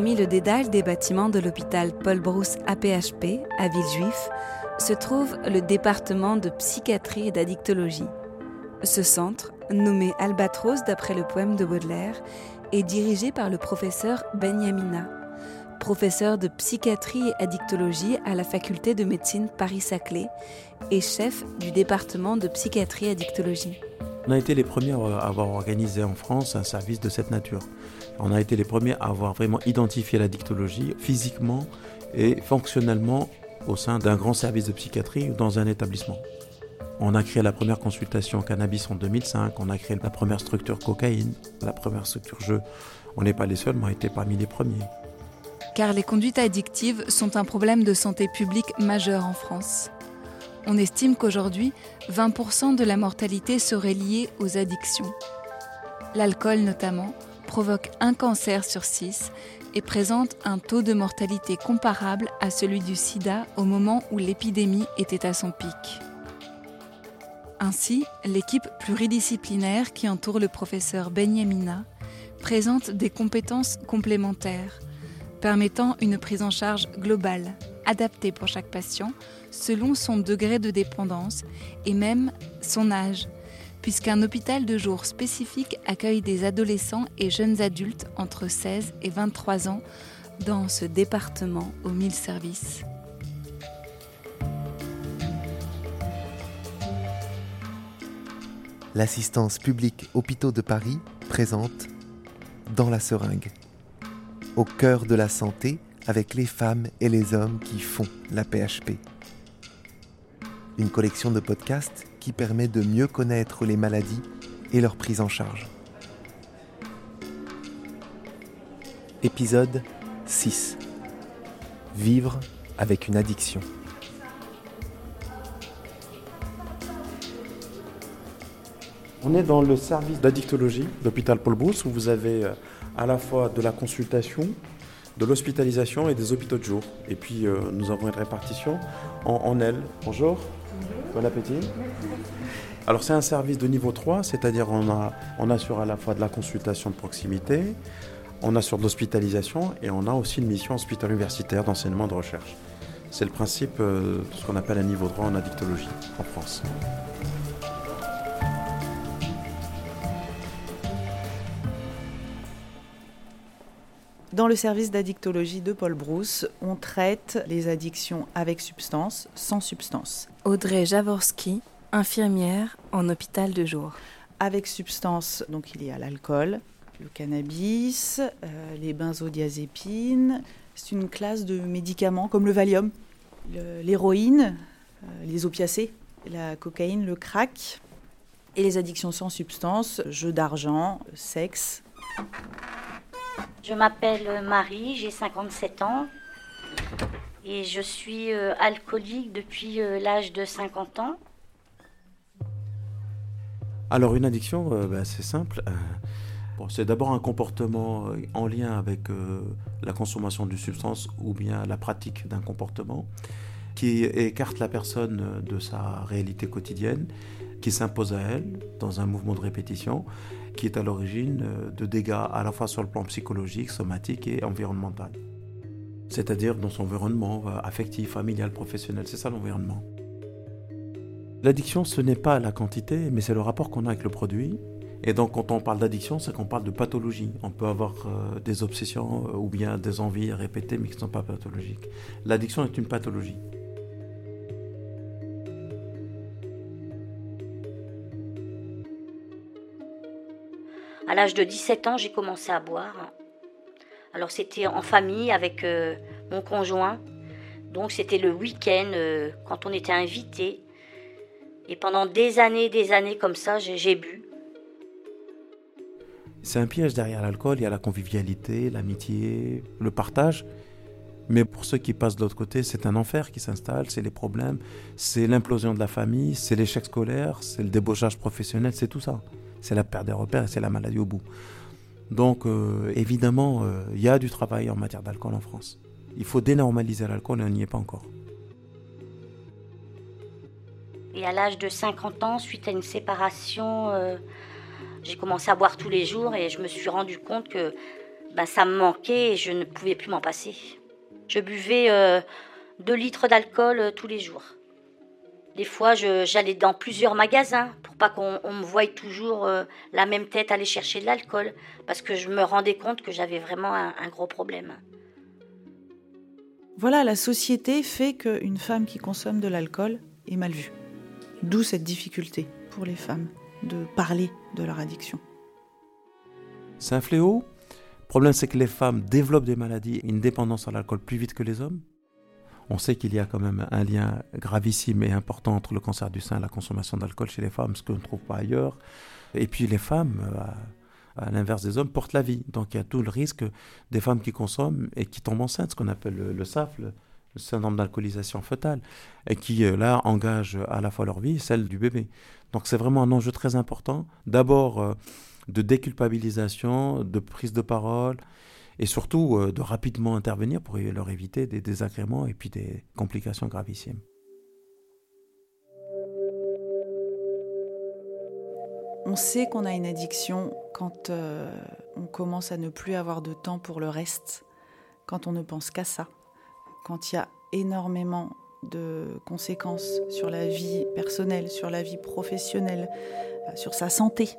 Parmi le dédale des bâtiments de l'hôpital Paul Brousse APHP à Villejuif se trouve le département de psychiatrie et d'addictologie. Ce centre, nommé Albatros d'après le poème de Baudelaire, est dirigé par le professeur Benyamina, professeur de psychiatrie et addictologie à la faculté de médecine Paris-Saclay et chef du département de psychiatrie et addictologie. On a été les premiers à avoir organisé en France un service de cette nature. On a été les premiers à avoir vraiment identifié la dictologie physiquement et fonctionnellement au sein d'un grand service de psychiatrie ou dans un établissement. On a créé la première consultation cannabis en 2005, on a créé la première structure cocaïne, la première structure jeu. On n'est pas les seuls, mais on a été parmi les premiers. Car les conduites addictives sont un problème de santé publique majeur en France. On estime qu'aujourd'hui, 20% de la mortalité serait liée aux addictions. L'alcool notamment provoque un cancer sur six et présente un taux de mortalité comparable à celui du sida au moment où l'épidémie était à son pic. Ainsi, l'équipe pluridisciplinaire qui entoure le professeur Benyamina présente des compétences complémentaires, permettant une prise en charge globale, adaptée pour chaque patient, selon son degré de dépendance et même son âge, puisqu'un hôpital de jour spécifique accueille des adolescents et jeunes adultes entre 16 et 23 ans dans ce département aux 1000 services. L'assistance publique Hôpitaux de Paris présente Dans la seringue, au cœur de la santé avec les femmes et les hommes qui font la PHP. Une collection de podcasts qui permet de mieux connaître les maladies et leur prise en charge. Épisode 6. Vivre avec une addiction. On est dans le service d'addictologie d'hôpital Paul Brousse où vous avez euh, à la fois de la consultation, de l'hospitalisation et des hôpitaux de jour. Et puis euh, nous avons une répartition en, en. Bonjour. Bon appétit. Alors c'est un service de niveau 3, c'est-à-dire on, a, on assure à la fois de la consultation de proximité, on assure de l'hospitalisation et on a aussi une mission hospitalo universitaire d'enseignement de recherche. C'est le principe euh, de ce qu'on appelle un niveau 3 en addictologie en France. Dans le service d'addictologie de Paul Brousse, on traite les addictions avec substance, sans substance. Audrey Jaworski, infirmière en hôpital de jour. Avec substance, donc il y a l'alcool, le cannabis, euh, les benzodiazépines. C'est une classe de médicaments comme le Valium, le- l'héroïne, euh, les opiacés, la cocaïne, le crack. Et les addictions sans substance, jeux d'argent, sexe. Je m'appelle Marie, j'ai 57 ans et je suis euh, alcoolique depuis euh, l'âge de 50 ans. Alors une addiction, euh, bah, c'est simple. C'est d'abord un comportement en lien avec la consommation d'une substance ou bien la pratique d'un comportement qui écarte la personne euh, de sa réalité quotidienne, qui s'impose à elle dans un mouvement de répétition, qui est à l'origine euh, de dégâts à la fois sur le plan psychologique, somatique et environnemental. C'est-à-dire dans son environnement euh, affectif, familial, professionnel. C'est ça l'environnement. L'addiction, ce n'est pas la quantité, mais c'est le rapport qu'on a avec le produit. Et donc, quand on parle d'addiction, c'est qu'on parle de pathologie. On peut avoir des obsessions ou bien des envies répétées, mais qui ne sont pas pathologiques. L'addiction est une pathologie. À l'âge de 17 ans, j'ai commencé à boire. Alors c'était en famille avec euh, mon conjoint. Donc c'était le week-end euh, quand on était invité. Et pendant des années, des années comme ça, j'ai j'ai bu. C'est un piège derrière l'alcool. Il y a la convivialité, l'amitié, le partage. Mais pour ceux qui passent de l'autre côté, c'est un enfer qui s'installe, c'est les problèmes, c'est l'implosion de la famille, c'est l'échec scolaire, c'est le débauchage professionnel, c'est tout ça. C'est la perte des repères et c'est la maladie au bout. Donc euh, évidemment, euh, il y a du travail en matière d'alcool en France. Il faut dénormaliser l'alcool et on n'y est pas encore. Et à l'âge de 50 ans, suite à une séparation, euh, j'ai commencé à boire tous les jours et je me suis rendu compte que ben, ça me manquait et je ne pouvais plus m'en passer. Je buvais euh, 2 litres d'alcool tous les jours. Des fois, j'allais dans plusieurs magasins pour pas qu'on me voie toujours euh, la même tête aller chercher de l'alcool, parce que je me rendais compte que j'avais vraiment un, un gros problème. Voilà, la société fait qu'une femme qui consomme de l'alcool est mal vue. D'où cette difficulté pour les femmes de parler de leur addiction. C'est un fléau. Le problème, c'est que les femmes développent des maladies, une dépendance à l'alcool plus vite que les hommes. On sait qu'il y a quand même un lien gravissime et important entre le cancer du sein et la consommation d'alcool chez les femmes, ce qu'on ne trouve pas ailleurs. Et puis les femmes, à, à l'inverse des hommes, portent la vie. Donc il y a tout le risque des femmes qui consomment et qui tombent enceintes, ce qu'on appelle le, le SAF, le, le syndrome d'alcoolisation fœtale, et qui euh, là engage à la fois leur vie et celle du bébé. Donc c'est vraiment un enjeu très important. D'abord euh, de déculpabilisation, de prise de parole, et surtout euh, de rapidement intervenir pour leur éviter des désagréments et puis des complications gravissimes. On sait qu'on a une addiction quand euh, on commence à ne plus avoir de temps pour le reste, quand on ne pense qu'à ça, quand il y a énormément de conséquences sur la vie personnelle, sur la vie professionnelle, euh, sur sa santé.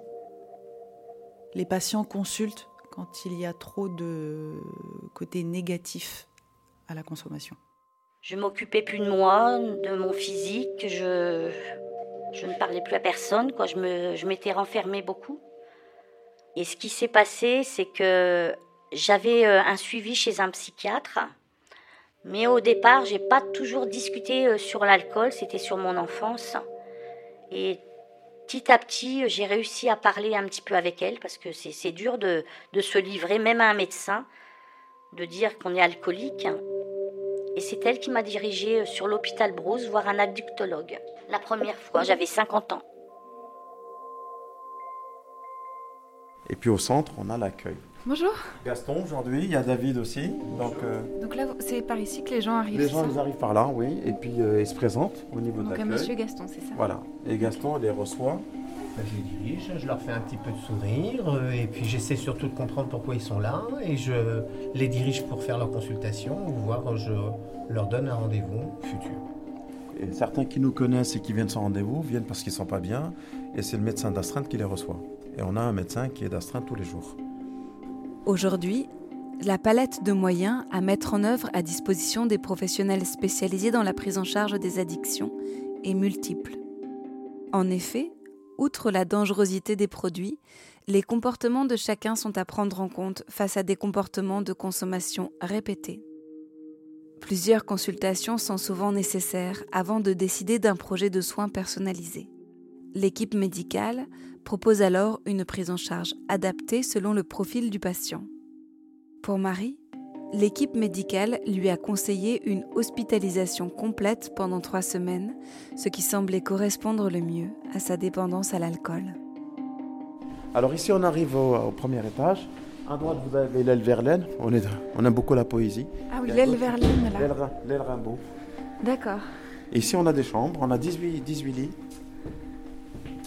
Les patients consultent quand il y a trop de côté négatif à la consommation. Je m'occupais plus de moi, de mon physique, je, je ne parlais plus à personne, quoi. je, me, je m'étais renfermée beaucoup. Et ce qui s'est passé, c'est que j'avais euh, un suivi chez un psychiatre, mais au départ, j'ai pas toujours discuté euh, sur l'alcool, c'était sur mon enfance. Petit à petit, j'ai réussi à parler un petit peu avec elle, parce que c'est dur de, se livrer, même à un médecin, de dire qu'on est alcoolique. Et c'est elle qui m'a dirigée sur l'hôpital Brousse voir un addictologue. La première fois, j'avais 50 ans. Et puis au centre, on a l'accueil. Bonjour. Gaston, aujourd'hui, il y a David aussi. Donc, euh, donc là, c'est par ici que les gens arrivent Les gens, ils arrivent par là, oui. Et puis, euh, ils se présentent au niveau donc de. Donc, monsieur Gaston, c'est ça Voilà. Et Gaston, il les reçoit. Ben, je les dirige, je leur fais un petit peu de sourire, euh, et puis j'essaie surtout de comprendre pourquoi ils sont là, et je les dirige pour faire leur consultation, ou voir je leur donne un rendez-vous futur. Et certains qui nous connaissent et qui viennent sans rendez-vous viennent parce qu'ils ne sont pas bien, et c'est le médecin d'astreinte qui les reçoit. Et on a un médecin qui est d'astreinte tous les jours. Aujourd'hui, la palette de moyens à mettre en œuvre à disposition des professionnels spécialisés dans la prise en charge des addictions est multiple. En effet, outre la dangerosité des produits, les comportements de chacun sont à prendre en compte face à des comportements de consommation répétés. Plusieurs consultations sont souvent nécessaires avant de décider d'un projet de soins personnalisé. L'équipe médicale propose alors une prise en charge adaptée selon le profil du patient. Pour Marie, l'équipe médicale lui a conseillé une hospitalisation complète pendant trois semaines, ce qui semblait correspondre le mieux à sa dépendance à l'alcool. Alors ici, on arrive au, au, premier étage. À droite, vous avez l'aile Verlaine. On, est, on aime beaucoup la poésie. Ah oui, l'aile Verlaine, là. L'aile Rimbaud. D'accord. Ici, on a des chambres. On a 18, 18 lits.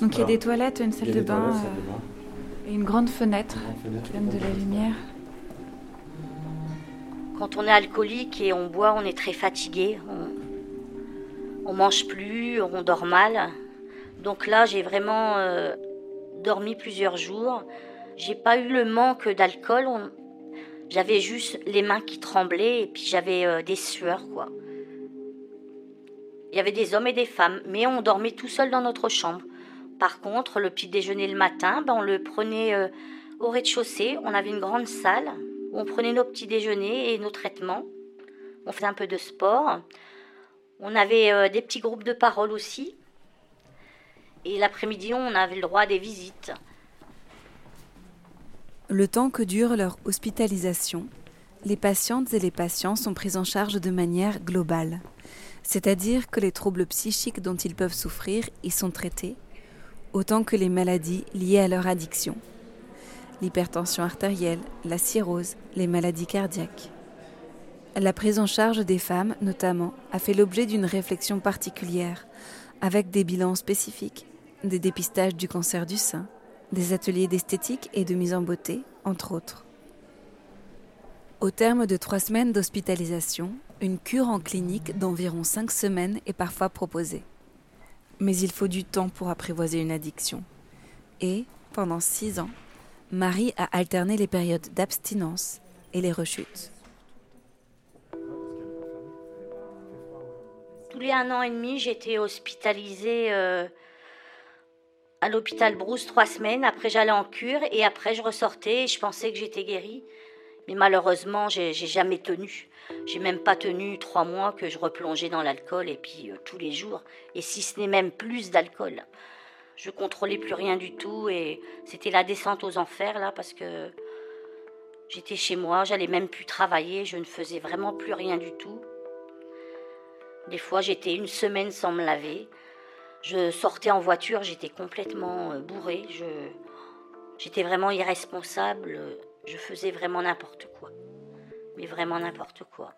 Donc il y a des toilettes, une salle, de bain, toilettes, salle de bain, et une grande fenêtre qui donne de la lumière. Quand on est alcoolique et on boit, on est très fatigué. On, on mange plus, on dort mal. Donc là, j'ai vraiment euh, dormi plusieurs jours. J'ai pas eu le manque d'alcool. On... J'avais juste les mains qui tremblaient et puis j'avais euh, des sueurs, quoi. Il y avait des hommes et des femmes, mais on dormait tout seul dans notre chambre. Par contre, le petit déjeuner le matin, ben, on le prenait euh, au rez-de-chaussée. On avait une grande salle où on prenait nos petits déjeuners et nos traitements. On faisait un peu de sport. On avait euh, des petits groupes de parole aussi. Et l'après-midi, on avait le droit à des visites. Le temps que dure leur hospitalisation, les patientes et les patients sont pris en charge de manière globale. C'est-à-dire que les troubles psychiques dont ils peuvent souffrir y sont traités autant que les maladies liées à leur addiction. L'hypertension artérielle, la cirrhose, les maladies cardiaques. La prise en charge des femmes, notamment, a fait l'objet d'une réflexion particulière, avec des bilans spécifiques, des dépistages du cancer du sein, des ateliers d'esthétique et de mise en beauté, entre autres. Au terme de trois semaines d'hospitalisation, une cure en clinique d'environ cinq semaines est parfois proposée. Mais il faut du temps pour apprivoiser une addiction. Et, pendant six ans, Marie a alterné les périodes d'abstinence et les rechutes. Tous les un an et demi, j'étais hospitalisée euh, à l'hôpital Brousse trois semaines. Après, j'allais en cure et après, je ressortais et je pensais que j'étais guérie. Mais malheureusement, j'ai jamais tenu. J'ai même pas tenu trois mois que je replongeais dans l'alcool et puis euh, tous les jours. Et si ce n'est même plus d'alcool. Je contrôlais plus rien du tout et c'était la descente aux enfers là parce que j'étais chez moi, j'allais même plus travailler, je ne faisais vraiment plus rien du tout. Des fois, j'étais une semaine sans me laver. Je sortais en voiture, j'étais complètement euh, bourrée. J'étais vraiment irresponsable. Je faisais vraiment n'importe quoi. Mais vraiment n'importe quoi.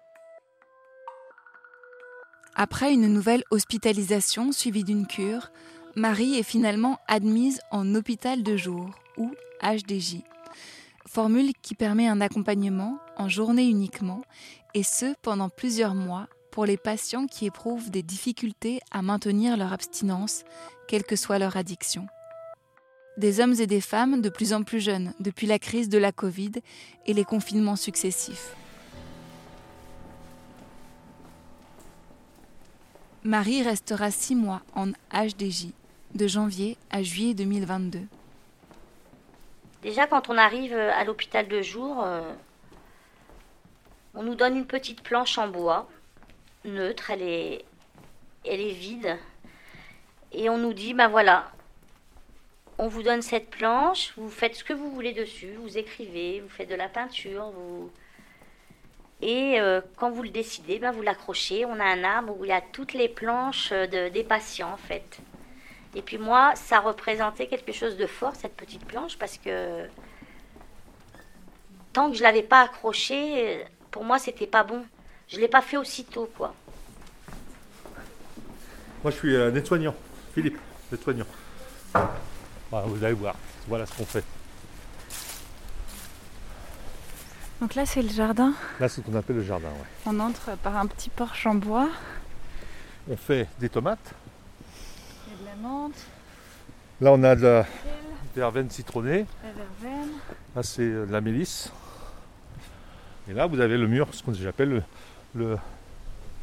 Après une nouvelle hospitalisation suivie d'une cure, Marie est finalement admise en hôpital de jour ou HDJ. Formule qui permet un accompagnement en journée uniquement et ce pendant plusieurs mois pour les patients qui éprouvent des difficultés à maintenir leur abstinence, quelle que soit leur addiction. Des hommes et des femmes de plus en plus jeunes depuis la crise de la Covid et les confinements successifs. Marie restera six mois en HDJ, de janvier à juillet 2022. Déjà, quand on arrive à l'hôpital de jour, euh, on nous donne une petite planche en bois neutre, elle est, elle est vide. Et on nous dit, ben voilà, on vous donne cette planche, vous faites ce que vous voulez dessus, vous écrivez, vous faites de la peinture, vous... Et euh, quand vous le décidez, ben vous l'accrochez. On a un arbre où il y a toutes les planches de, des patients, en fait. Et puis moi, ça représentait quelque chose de fort, cette petite planche, parce que tant que je l'avais pas accrochée, pour moi, c'était pas bon. Je ne l'ai pas fait aussitôt, quoi. Moi, je suis euh. Philippe, nettoyant. Voilà, vous allez voir. Voilà ce qu'on fait. Donc là, c'est le jardin. Là, c'est ce qu'on appelle le jardin, ouais. On entre par un petit porche en bois. On fait des tomates. Il y a de la menthe. Là, on a de la verveine citronnée. La verveine. Là, c'est euh, de la mélisse. Et là, vous avez le mur, ce que j'appelle le,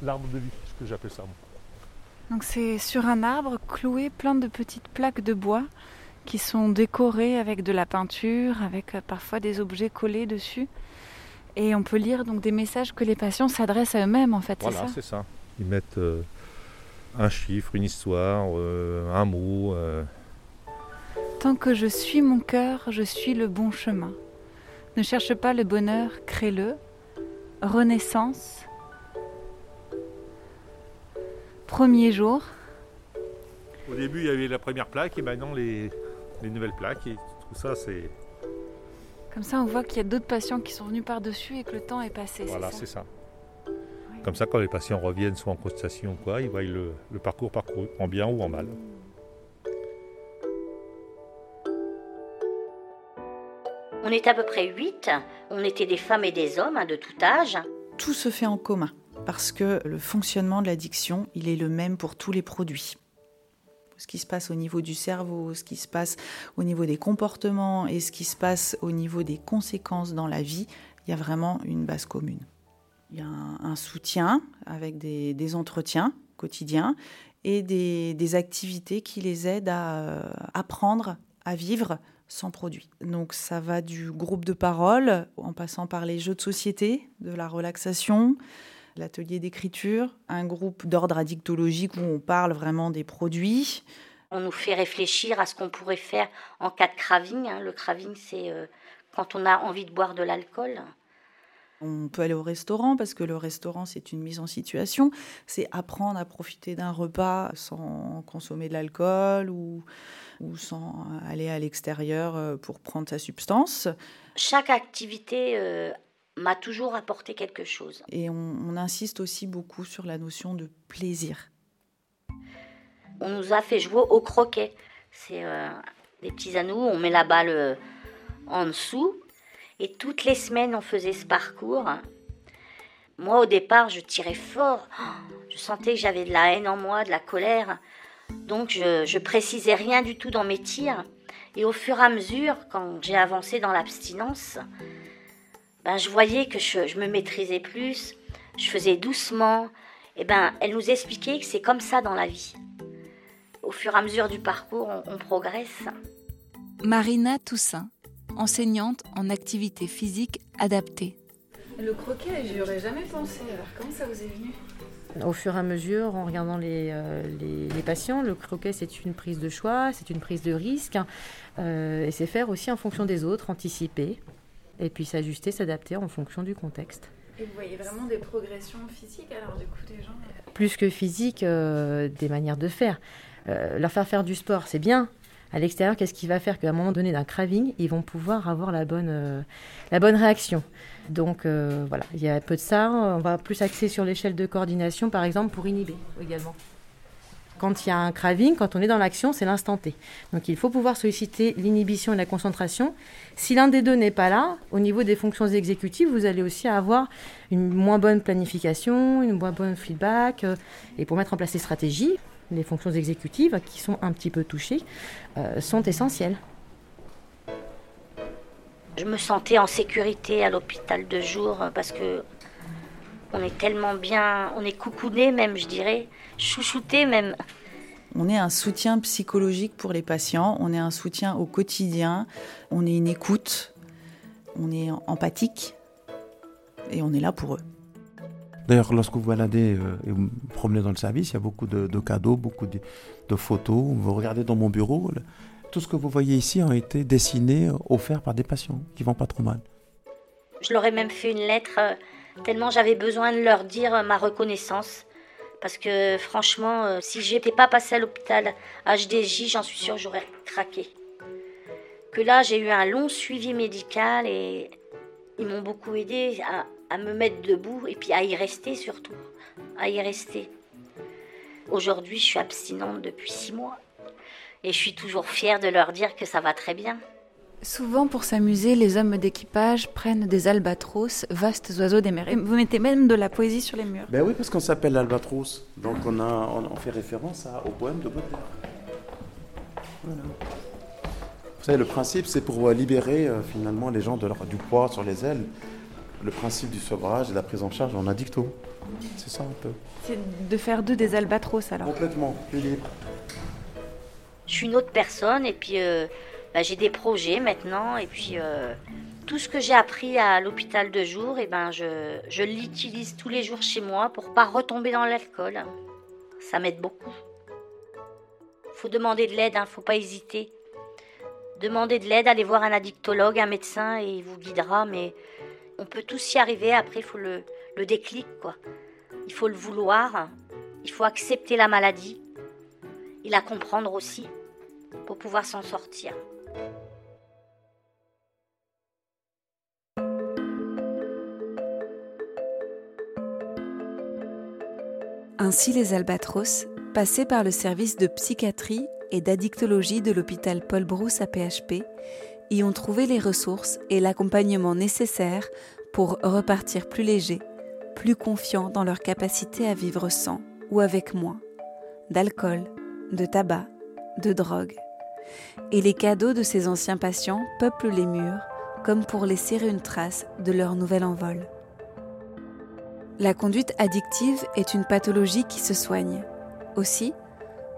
l'arbre de vie, ce que j'appelle ça. Donc c'est sur un arbre cloué plein de petites plaques de bois qui sont décorées avec de la peinture, avec euh, parfois des objets collés dessus. Et on peut lire donc des messages que les patients s'adressent à eux-mêmes en fait. Voilà, c'est ça. Ils mettent euh, un chiffre, une histoire, euh, un mot. Tant que je suis mon cœur, je suis le bon chemin. Ne cherche pas le bonheur, crée-le. Renaissance. Premier jour. Au début, il y avait la première plaque et maintenant les, les nouvelles plaques et tout ça, c'est. Comme ça, on voit qu'il y a d'autres patients qui sont venus par-dessus et que le temps est passé. Voilà, c'est ça. Comme ça, quand les patients reviennent, soit en constatation ou quoi, ils voient le, le parcours parcouru, en bien ou en mal. On était à peu près 8. On était des femmes et des hommes hein, de tout âge. Tout se fait en commun parce que le fonctionnement de l'addiction, il est le même pour tous les produits. Ce qui se passe au niveau du cerveau, ce qui se passe au niveau des comportements et ce qui se passe au niveau des conséquences dans la vie, il y a vraiment une base commune. Il y a un, soutien avec des, entretiens quotidiens et des, des, activités qui les aident à euh, apprendre à vivre sans produit. Donc ça va du groupe de parole en passant par les jeux de société, de la relaxation, l'atelier d'écriture, un groupe d'ordre addictologique où on parle vraiment des produits. On nous fait réfléchir à ce qu'on pourrait faire en cas de craving. Hein. Le craving, c'est euh, quand on a envie de boire de l'alcool. On peut aller au restaurant parce que le restaurant, c'est une mise en situation. C'est apprendre à profiter d'un repas sans consommer de l'alcool ou, ou sans aller à l'extérieur euh, pour prendre sa substance. Chaque activité euh, m'a toujours apporté quelque chose. Et on, insiste aussi beaucoup sur la notion de plaisir. On nous a fait jouer au croquet. C'est euh, des petits anneaux, on met la balle euh, en dessous Et toutes les semaines, on faisait ce parcours. Moi, au départ, je tirais fort. Je sentais que j'avais de la haine en moi, de la colère. Donc, je, je précisais rien du tout dans mes tirs. Et au fur et à mesure, quand j'ai avancé dans l'abstinence, ben, je voyais que je, je, me maîtrisais plus, je faisais doucement. Et ben, elle nous expliquait que c'est comme ça dans la vie. Au fur et à mesure du parcours, on, on progresse. Marina Toussaint, enseignante en activité physique adaptée. Le croquet, j'y aurais jamais pensé. Alors, comment ça vous est venu? Au fur et à mesure, en regardant les, euh, les, les patients, le croquet, c'est une prise de choix, c'est une prise de risque, euh, et c'est faire aussi en fonction des autres, anticiper, et puis s'ajuster, s'adapter en fonction du contexte. Et vous voyez vraiment des progressions physiques alors du coup des gens Plus que physiques, euh, des manières de faire. Euh, leur faire faire du sport, c'est bien. À l'extérieur, qu'est-ce qui va faire qu'à un moment donné d'un craving, ils vont pouvoir avoir la bonne, euh, la bonne réaction? Donc euh, voilà, il y a un peu de ça. On va plus axer sur l'échelle de coordination, par exemple, pour inhiber également. Quand il y a un craving, quand on est dans l'action, c'est l'instant T. Donc il faut pouvoir solliciter l'inhibition et la concentration. Si l'un des deux n'est pas là, au niveau des fonctions exécutives, vous allez aussi avoir une moins bonne planification, une moins bonne feedback. euh, et pour mettre en place les stratégies, les fonctions exécutives qui sont un petit peu touchées euh, sont essentielles. Je me sentais en sécurité à l'hôpital de jour euh, parce que on est tellement bien, on est coucouné même, je dirais, chouchouté même. On est un soutien psychologique pour les patients, on est un soutien au quotidien, on est une écoute, on est empathique et on est là pour eux. D'ailleurs, lorsque vous baladez euh, et vous vous promenez dans le service, il y a beaucoup de, de cadeaux, beaucoup de, de photos. Vous regardez dans mon bureau, tout ce que vous voyez ici a été dessiné, offert par des patients qui vont pas trop mal. Je leur ai même fait une lettre euh, tellement j'avais besoin de leur dire euh, ma reconnaissance. Parce que franchement, euh, si j'étais pas passée à l'hôpital HDJ, j'en suis sûre j'aurais craqué. Que là, j'ai eu un long suivi médical et ils m'ont beaucoup aidé à me mettre debout et puis à y rester surtout. À y rester. Aujourd'hui, je suis abstinente depuis six mois. Et je suis toujours fière de leur dire que ça va très bien. Souvent, pour s'amuser, les hommes d'équipage prennent des albatros, vastes oiseaux des mers. Et vous mettez même de la poésie sur les murs. Ben oui, parce qu'on s'appelle l'Albatros. Donc on, a, on, on fait référence à- au poème de Baudelaire. Voilà. Vous savez, le principe, c'est pour libérer euh, finalement les gens de leur, du poids sur les ailes. Le principe du sevrage et de la prise en charge en addicto. C'est ça un peu. C'est de faire d'eux des albatros alors. Complètement, plus libre. je suis une autre personne et puis euh, bah, j'ai des projets maintenant et puis euh, tout ce que j'ai appris à l'hôpital de jour et ben je, je l'utilise tous les jours chez moi pour pas retomber dans l'alcool. Ça m'aide beaucoup. Faut demander de l'aide, hein, faut pas hésiter. Demandez de l'aide, allez voir un addictologue, un médecin et il vous guidera mais on peut tous y arriver après il faut le, le déclic quoi. Il faut le vouloir, il faut accepter la maladie et la comprendre aussi pour pouvoir s'en sortir. Ainsi, les albatros, passés par le service de psychiatrie et d'addictologie de l'hôpital Paul Brousse à PHP, y ont trouvé les ressources et l'accompagnement nécessaires pour repartir plus légers, plus confiants dans leur capacité à vivre sans ou avec moins d'alcool, de tabac, de drogue. Et les cadeaux de ces anciens patients peuplent les murs comme pour laisser une trace de leur nouvel envol. La conduite addictive est une pathologie qui se soigne. Aussi,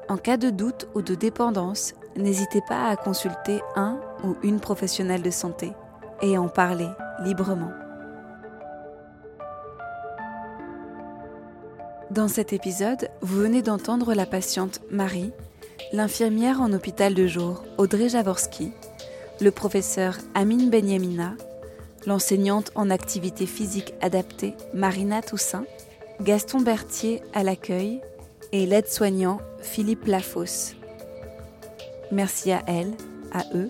en cas de doute ou de dépendance, n'hésitez pas à consulter un ou une professionnelle de santé et en parler librement. Dans cet épisode, vous venez d'entendre la patiente Marie, l'infirmière en hôpital de jour Audrey Jaworski, le professeur Amine Benyamina, l'enseignante en activité physique adaptée Marina Toussaint, Gaston Berthier à l'accueil. Et l'aide-soignant Philippe Lafosse. Merci à elle, à eux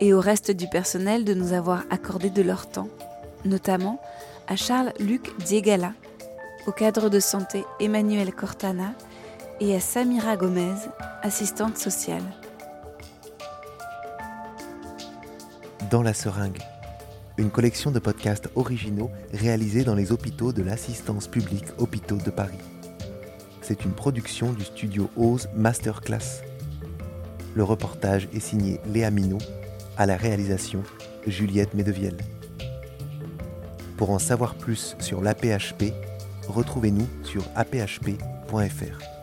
et au reste du personnel de nous avoir accordé de leur temps, notamment à Charles-Luc Diegala, au cadre de santé Emmanuel Cortana et à Samira Gomez, assistante sociale. Dans la seringue, une collection de podcasts originaux réalisés dans les hôpitaux de l'assistance publique Hôpitaux de Paris. C'est une production du studio Ose Masterclass. Le reportage est signé Léa Minot, à la réalisation Juliette Medevielle. Pour en savoir plus sur l'APHP, retrouvez-nous sur aphp.fr.